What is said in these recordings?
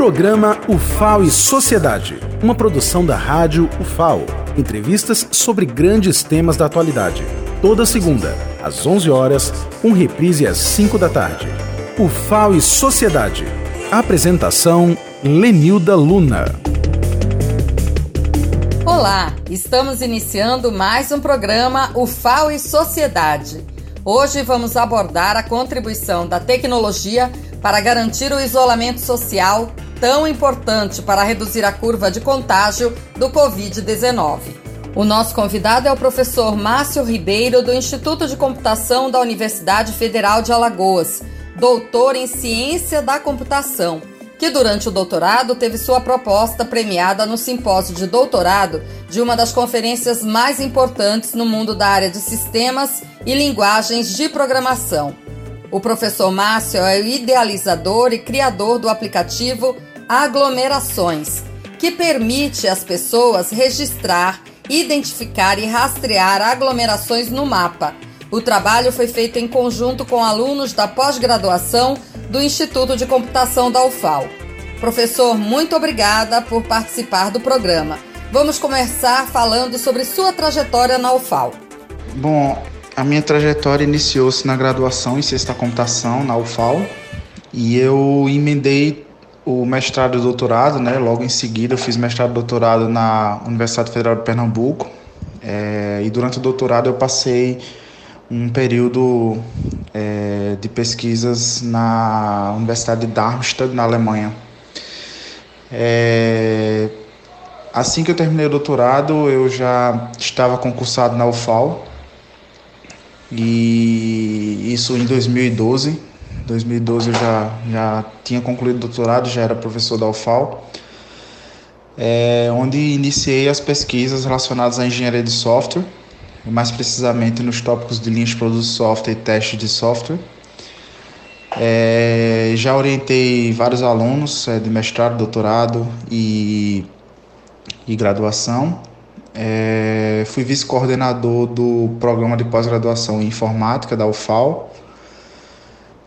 Programa UFAO e Sociedade, uma produção da rádio UFAO. Entrevistas sobre grandes temas da atualidade. Toda segunda, às 11 horas, com reprise às 5 da tarde. UFAO e Sociedade. Apresentação Lenilda Luna. Olá, estamos iniciando mais um programa UFAO e Sociedade. Hoje vamos abordar a contribuição da tecnologia para garantir o isolamento social tão importante para reduzir a curva de contágio do Covid-19. O nosso convidado é o professor Márcio Ribeiro, do Instituto de Computação da Universidade Federal de Alagoas, doutor em Ciência da Computação, que durante o doutorado teve sua proposta premiada no simpósio de doutorado de uma das conferências mais importantes no mundo da área de sistemas e linguagens de programação. O professor Márcio é o idealizador e criador do aplicativo Aglomerações, que permite às pessoas registrar, identificar e rastrear aglomerações no mapa. O trabalho foi feito em conjunto com alunos da pós-graduação do Instituto de Computação da UFAL. Professor, muito obrigada por participar do programa. Vamos começar falando sobre sua trajetória na UFAL. Bom, a minha trajetória iniciou-se na graduação em da Computação, na UFAL, e eu emendei o mestrado e doutorado, né? Logo em seguida eu fiz mestrado e doutorado na Universidade Federal de Pernambuco, é, e durante o doutorado eu passei um período é, de pesquisas na Universidade de Darmstadt, na Alemanha. É, assim que eu terminei o doutorado, eu já estava concursado na UFAL, e isso em 2012. 2012 eu já, já tinha concluído o doutorado, já era professor da UFAL, é, onde iniciei as pesquisas relacionadas à engenharia de software, mais precisamente nos tópicos de linhas de produto de software e teste de software. É, já orientei vários alunos é, de mestrado, doutorado e, e graduação. É, fui vice-coordenador do programa de pós-graduação em informática da UFAL.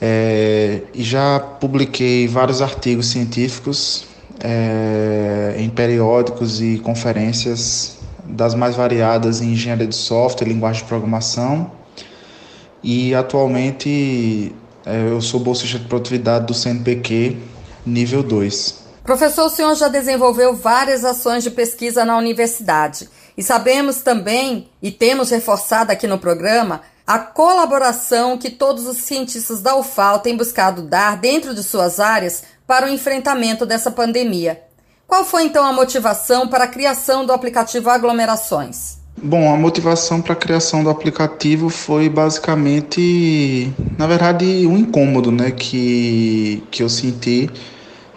É, e já publiquei vários artigos científicos é, em periódicos e conferências das mais variadas em engenharia de software, linguagem de programação. E atualmente é, eu sou bolsista de produtividade do CNPq nível 2. Professor, o senhor já desenvolveu várias ações de pesquisa na universidade e sabemos também, e temos reforçado aqui no programa, a colaboração que todos os cientistas da UFAL têm buscado dar dentro de suas áreas para o enfrentamento dessa pandemia. Qual foi então a motivação para a criação do aplicativo Aglomerações? Bom, a motivação para a criação do aplicativo foi basicamente, na verdade, um incômodo né, que, que eu senti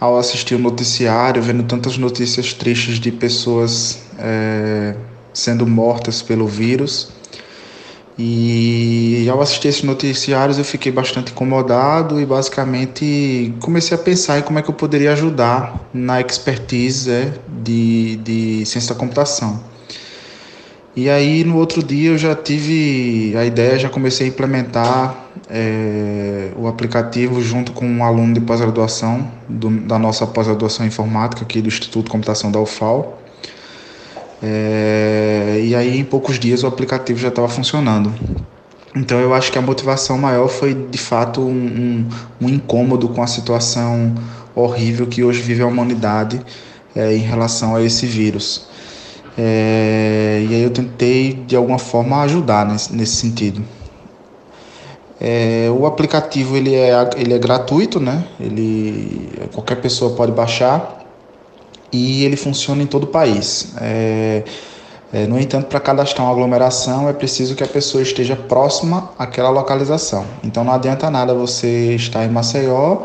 ao assistir o noticiário, vendo tantas notícias tristes de pessoas é, sendo mortas pelo vírus. E ao assistir esses noticiários eu fiquei bastante incomodado e basicamente comecei a pensar em como é que eu poderia ajudar na expertise é, de, de ciência da computação. E aí no outro dia eu já tive a ideia, já comecei a implementar é, o aplicativo junto com um aluno de pós-graduação da nossa pós-graduação informática aqui do Instituto de Computação da UFAL. É, e aí em poucos dias o aplicativo já estava funcionando. Então eu acho que a motivação maior foi de fato um, um, um incômodo com a situação horrível que hoje vive a humanidade é, em relação a esse vírus. É, e aí eu tentei de alguma forma ajudar nesse, nesse sentido. É, o aplicativo ele é, ele é gratuito, né? Ele, qualquer pessoa pode baixar e ele funciona em todo o país. É, é, no entanto, para cadastrar uma aglomeração é preciso que a pessoa esteja próxima àquela localização. Então não adianta nada você estar em Maceió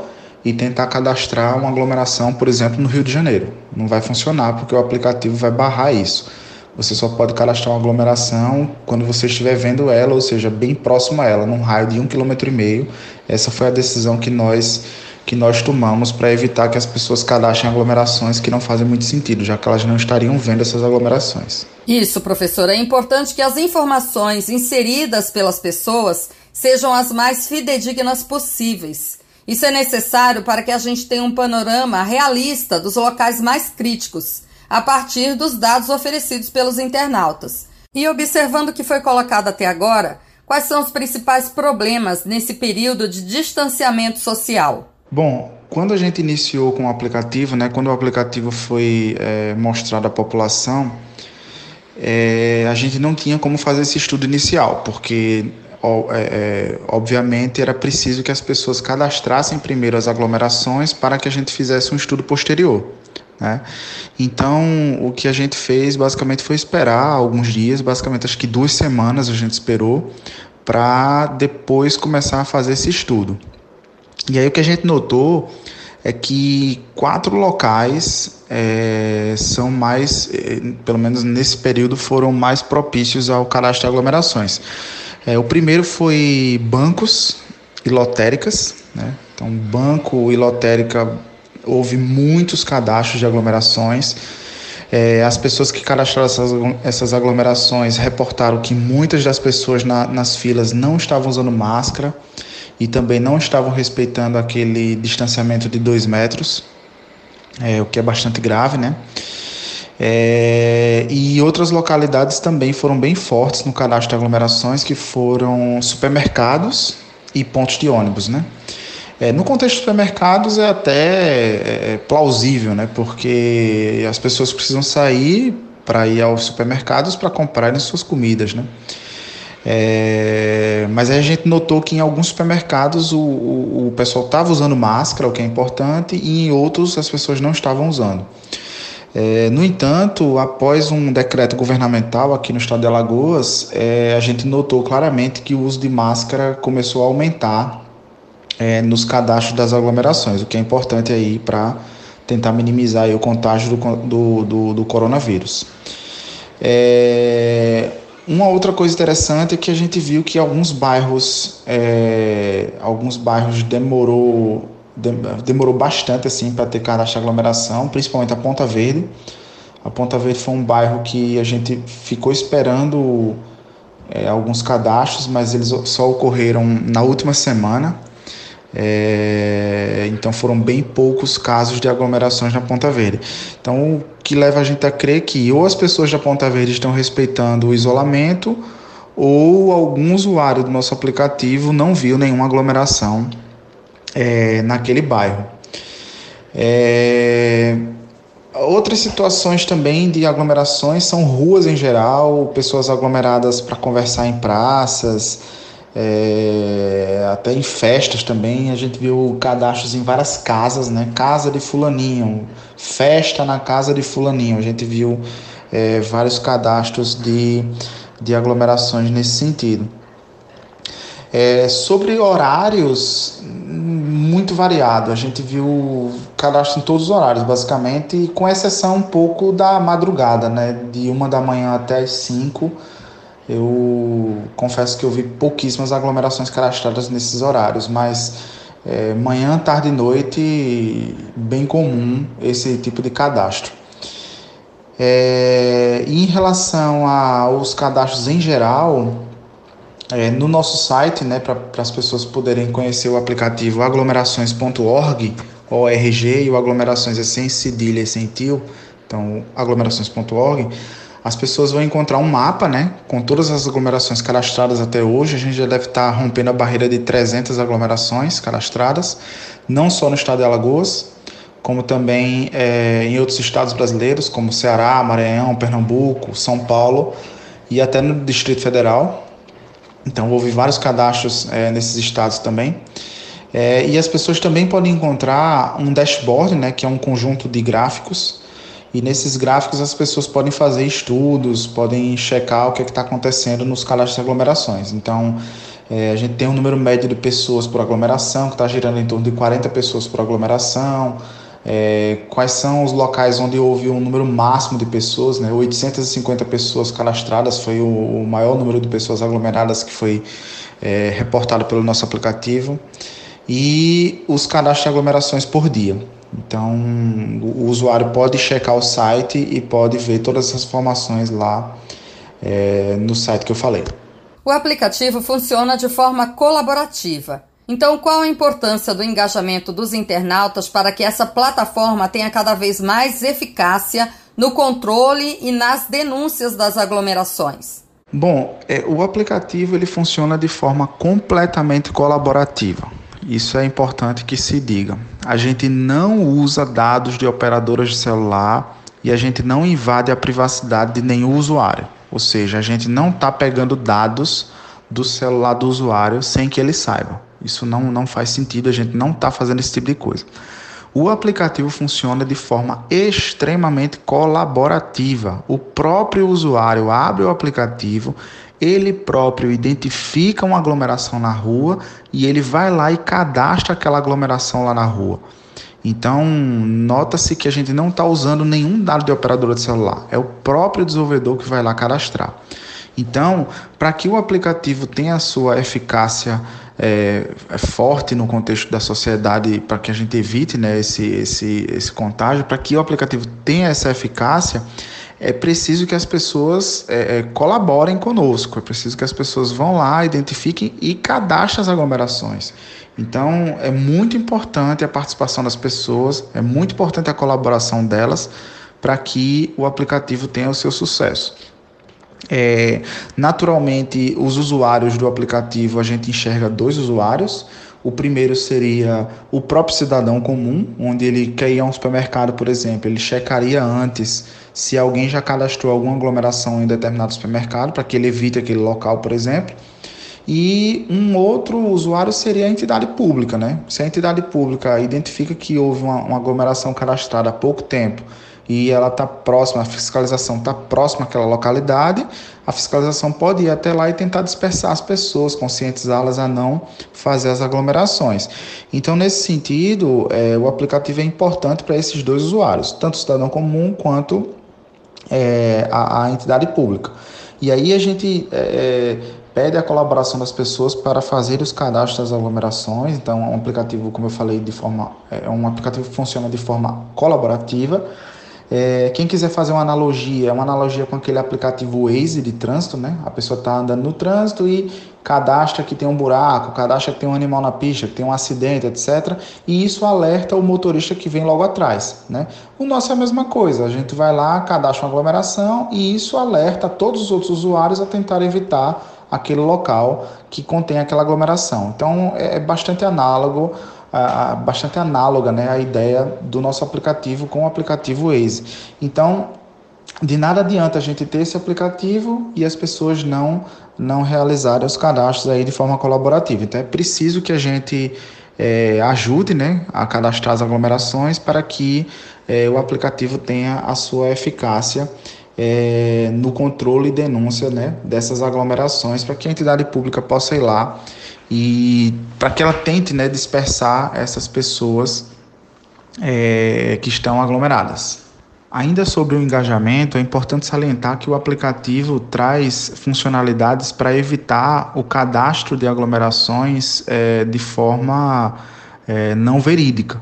e tentar cadastrar uma aglomeração, por exemplo, no Rio de Janeiro. Não vai funcionar porque o aplicativo vai barrar isso. Você só pode cadastrar uma aglomeração quando você estiver vendo ela, ou seja, bem próximo a ela, num raio de um quilômetro e meio. Essa foi a decisão que nós que nós tomamos para evitar que as pessoas cadastrem aglomerações que não fazem muito sentido, já que elas não estariam vendo essas aglomerações. Isso, professor. É importante que as informações inseridas pelas pessoas sejam as mais fidedignas possíveis Isso é necessário para que a gente tenha um panorama realista dos locais mais críticos, a partir dos dados oferecidos pelos internautas. E observando o que foi colocado até agora, quais são os principais problemas nesse período de distanciamento social? Bom, quando a gente iniciou com o aplicativo, né, quando o aplicativo foi é, mostrado à população, é, a gente não tinha como fazer esse estudo inicial, porque é, é, obviamente era preciso que as pessoas cadastrassem primeiro as aglomerações para que a gente fizesse um estudo posterior. Né? Então, o que a gente fez basicamente foi esperar alguns dias, basicamente acho que duas semanas a gente esperou, para depois começar a fazer esse estudo. E aí o que a gente notou é que quatro locais é, são mais, é, pelo menos nesse período, foram mais propícios ao cadastro de aglomerações. É, o primeiro foi bancos e lotéricas. Né? Então, banco e lotérica, houve muitos cadastros de aglomerações. É, as pessoas que cadastraram essas, essas, aglomerações reportaram que muitas das pessoas na, nas filas não estavam usando máscara e também não estavam respeitando aquele distanciamento de dois metros, é, o que é bastante grave, né? É, e outras localidades também foram bem fortes no cadastro de aglomerações, que foram supermercados e pontos de ônibus, né? É, no contexto de supermercados é até é, é plausível, né? Porque as pessoas precisam sair para ir aos supermercados para comprarem suas comidas, né? É, mas a gente notou que em alguns supermercados o, o, o pessoal estava usando máscara, o que é importante, e em outros as pessoas não estavam usando. É, no entanto, após um decreto governamental aqui no estado de Alagoas, é, a gente notou claramente que o uso de máscara começou a aumentar é, nos cadastros das aglomerações, o que é importante aí para tentar minimizar o contágio do, do, do, do coronavírus. É, uma outra coisa interessante é que a gente viu que alguns bairros, é, alguns bairros demorou demorou bastante assim para ter cadastro de aglomeração, principalmente a Ponta Verde. A Ponta Verde foi um bairro que a gente ficou esperando é, alguns cadastros, mas eles só ocorreram na última semana. É, então foram bem poucos casos de aglomerações na Ponta Verde. Então o que leva a gente a crer que ou as pessoas da Ponta Verde estão respeitando o isolamento ou algum usuário do nosso aplicativo não viu nenhuma aglomeração é, naquele bairro. É, outras situações também de aglomerações são ruas em geral, pessoas aglomeradas para conversar em praças, é, até em festas também. A gente viu cadastros em várias casas, né? Casa de Fulaninho, festa na casa de Fulaninho. A gente viu é, vários cadastros de, de aglomerações nesse sentido. É, sobre horários, muito variado. A gente viu cadastro em todos os horários, basicamente, com exceção um pouco da madrugada, né? De uma da manhã até as cinco. Eu confesso que eu vi pouquíssimas aglomerações cadastradas nesses horários, mas é, manhã, tarde e noite, bem comum esse tipo de cadastro. É, em relação aos cadastros em geral, é, no nosso site, né, para as pessoas poderem conhecer o aplicativo aglomerações.org, ORG e o aglomerações é sem cedilha e sem tio, então aglomerações.org, as pessoas vão encontrar um mapa, né, com todas as aglomerações cadastradas até hoje. A gente já deve estar rompendo a barreira de 300 aglomerações cadastradas, não só no estado de Alagoas, como também é, em outros estados brasileiros, como Ceará, Maranhão, Pernambuco, São Paulo e até no Distrito Federal. Então, houve vários cadastros é, nesses estados também. É, e as pessoas também podem encontrar um dashboard, né, que é um conjunto de gráficos. E nesses gráficos as pessoas podem fazer estudos, podem checar o que é está acontecendo nos cadastros de aglomerações. Então, é, a gente tem um número médio de pessoas por aglomeração, que está girando em torno de 40 pessoas por aglomeração é, quais são os locais onde houve um número máximo de pessoas, né? 850 pessoas cadastradas foi o, o maior número de pessoas aglomeradas que foi é, reportado pelo nosso aplicativo e os cadastros de aglomerações por dia. Então, o usuário pode checar o site e pode ver todas essas informações lá é, no site que eu falei. O aplicativo funciona de forma colaborativa Então, qual a importância do engajamento dos internautas para que essa plataforma tenha cada vez mais eficácia no controle e nas denúncias das aglomerações? Bom, é, o aplicativo ele funciona de forma completamente colaborativa. Isso é importante que se diga. A gente não usa dados de operadoras de celular e a gente não invade a privacidade de nenhum usuário. Ou seja, a gente não está pegando dados do celular do usuário sem que ele saiba. Isso não, não faz sentido, a gente não está fazendo esse tipo de coisa. O aplicativo funciona de forma extremamente colaborativa. O próprio usuário abre o aplicativo, ele próprio identifica uma aglomeração na rua e ele vai lá e cadastra aquela aglomeração lá na rua. Então, nota-se que a gente não está usando nenhum dado de operadora de celular, é o próprio desenvolvedor que vai lá cadastrar. Então, para que o aplicativo tenha a sua eficácia é, é forte no contexto da sociedade, para que a gente evite né, esse, esse, esse contágio, para que o aplicativo tenha essa eficácia, é preciso que as pessoas é, é, colaborem conosco, é preciso que as pessoas vão lá, identifiquem e cadastrem as aglomerações. Então, é muito importante a participação das pessoas, é muito importante a colaboração delas para que o aplicativo tenha o seu sucesso. É, naturalmente, os usuários do aplicativo, a gente enxerga dois usuários. O primeiro seria o próprio cidadão comum, onde ele quer ir a um supermercado, por exemplo, ele checaria antes se alguém já cadastrou alguma aglomeração em determinado supermercado, para que ele evite aquele local, por exemplo. E um outro usuário seria a entidade pública, né? Se a entidade pública identifica que houve uma, uma aglomeração cadastrada há pouco tempo e ela está próxima, a fiscalização está próxima àquela localidade, a fiscalização pode ir até lá e tentar dispersar as pessoas, conscientizá-las a não fazer as aglomerações. Então, nesse sentido, é, o aplicativo é importante para esses dois usuários, tanto o cidadão comum quanto é, a, a, entidade pública. E aí a gente é, pede a colaboração das pessoas para fazer os cadastros das aglomerações. Então, é um aplicativo, como eu falei, de forma é um aplicativo que funciona de forma colaborativa. É, quem quiser fazer uma analogia, uma analogia com aquele aplicativo Waze de trânsito, né? A pessoa está andando no trânsito e cadastra que tem um buraco, cadastra que tem um animal na pista, que tem um acidente, etc. E isso alerta o motorista que vem logo atrás, né? O nosso é a mesma coisa, a gente vai lá, cadastra uma aglomeração e isso alerta todos os outros usuários a tentar evitar aquele local que contém aquela aglomeração. Então é, é bastante análogo a, bastante análoga né, à ideia do nosso aplicativo com o aplicativo Waze. Então, de nada adianta a gente ter esse aplicativo e as pessoas não, não realizarem os cadastros aí de forma colaborativa. Então, é preciso que a gente é, ajude né, a cadastrar as aglomerações para que é, o aplicativo tenha a sua eficácia é, no controle e denúncia né, dessas aglomerações, para que a entidade pública possa ir lá e para que ela tente né, dispersar essas pessoas é, que estão aglomeradas. Ainda sobre o engajamento, é importante salientar que o aplicativo traz funcionalidades para evitar o cadastro de aglomerações é, de forma é, não verídica.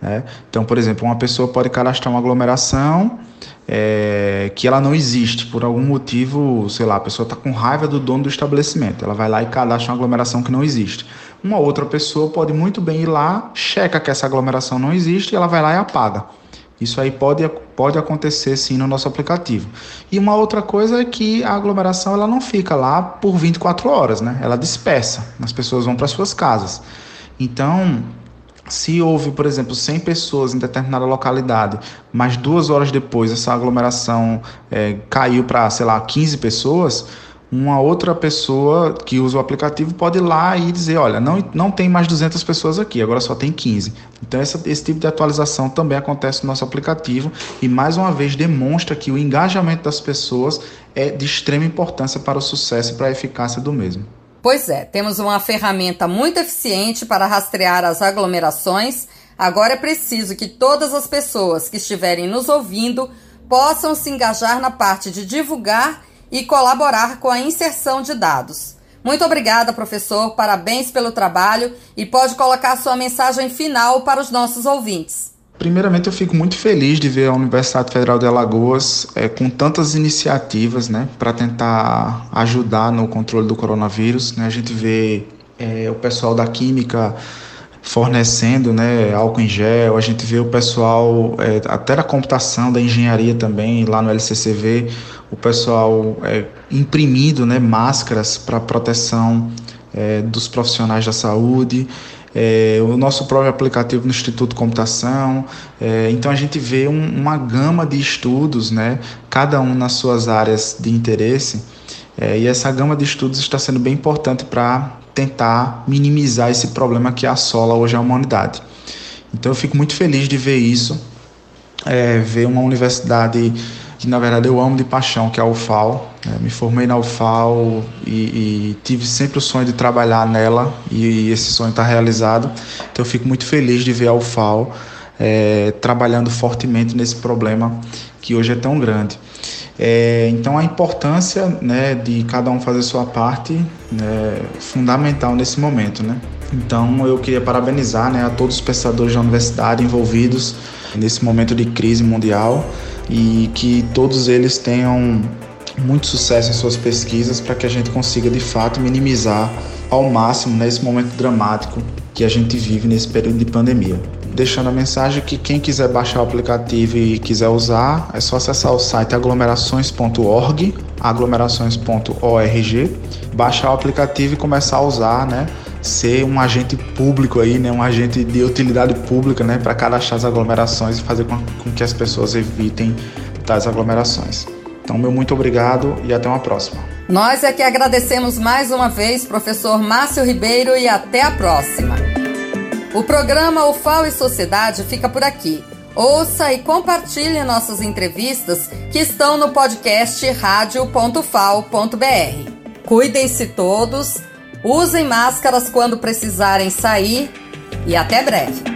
Né? Então, por exemplo, uma pessoa pode cadastrar uma aglomeração é, que ela não existe por algum motivo, sei lá, a pessoa está com raiva do dono do estabelecimento, ela vai lá e cadastra uma aglomeração que não existe. Uma outra pessoa pode muito bem ir lá, checa que essa aglomeração não existe e ela vai lá e apaga. Isso aí pode, pode acontecer sim no nosso aplicativo. E uma outra coisa é que a aglomeração ela não fica lá por 24 horas, né? Ela dispersa, as pessoas vão para suas casas. Então, se houve, por exemplo, 100 pessoas em determinada localidade, mas duas horas depois essa aglomeração é, caiu para, sei lá, 15 pessoas, uma outra pessoa que usa o aplicativo pode ir lá e dizer, olha, não, não tem mais 200 pessoas aqui, agora só tem 15. Então essa, esse tipo de atualização também acontece no nosso aplicativo e mais uma vez demonstra que o engajamento das pessoas é de extrema importância para o sucesso e para a eficácia do mesmo. Pois é, temos uma ferramenta muito eficiente para rastrear as aglomerações. Agora é preciso que todas as pessoas que estiverem nos ouvindo possam se engajar na parte de divulgar e colaborar com a inserção de dados. Muito obrigada, professor. Parabéns pelo trabalho e pode colocar sua mensagem final para os nossos ouvintes. Primeiramente, eu fico muito feliz de ver a Universidade Federal de Alagoas é, com tantas iniciativas né, para tentar ajudar no controle do coronavírus. Né? A gente vê é, o pessoal da química fornecendo né, álcool em gel, a gente vê o pessoal, é, até da computação, da engenharia também, lá no LCCV, o pessoal é, imprimindo né, máscaras para proteção é, dos profissionais da saúde, é, o nosso próprio aplicativo no Instituto de Computação. É, então a gente vê um, uma gama de estudos, né, cada um nas suas áreas de interesse, é, e essa gama de estudos está sendo bem importante para tentar minimizar esse problema que assola hoje a humanidade. Então eu fico muito feliz de ver isso, é, ver uma universidade que na verdade eu amo de paixão, que é a UFAL. É, me formei na UFAL e, e, tive sempre o sonho de trabalhar nela e, e esse sonho está realizado. Então eu fico muito feliz de ver a UFAL é, trabalhando fortemente nesse problema que hoje é tão grande. É, então a importância né, de cada um fazer sua parte né, fundamental nesse momento. Né? Então eu queria parabenizar né, a todos os pesquisadores da universidade envolvidos nesse momento de crise mundial e que todos eles tenham muito sucesso em suas pesquisas para que a gente consiga de fato minimizar ao máximo nesse momento dramático que a gente vive nesse período de pandemia deixando a mensagem que quem quiser baixar o aplicativo e quiser usar, é só acessar o site aglomerações.org, aglomerações.org, baixar o aplicativo e começar a usar, né? Ser um agente público aí, né? Um agente de utilidade pública, né? Para cadastrar as aglomerações e fazer com, que as pessoas evitem tais aglomerações. Então, meu muito obrigado e até uma próxima. Nós é que agradecemos mais uma vez, professor Márcio Ribeiro, e até a próxima. O programa UFAO e Sociedade fica por aqui. Ouça e compartilhe nossas entrevistas que estão no podcast radio.fal.br. Cuidem-se todos, usem máscaras quando precisarem sair e até breve.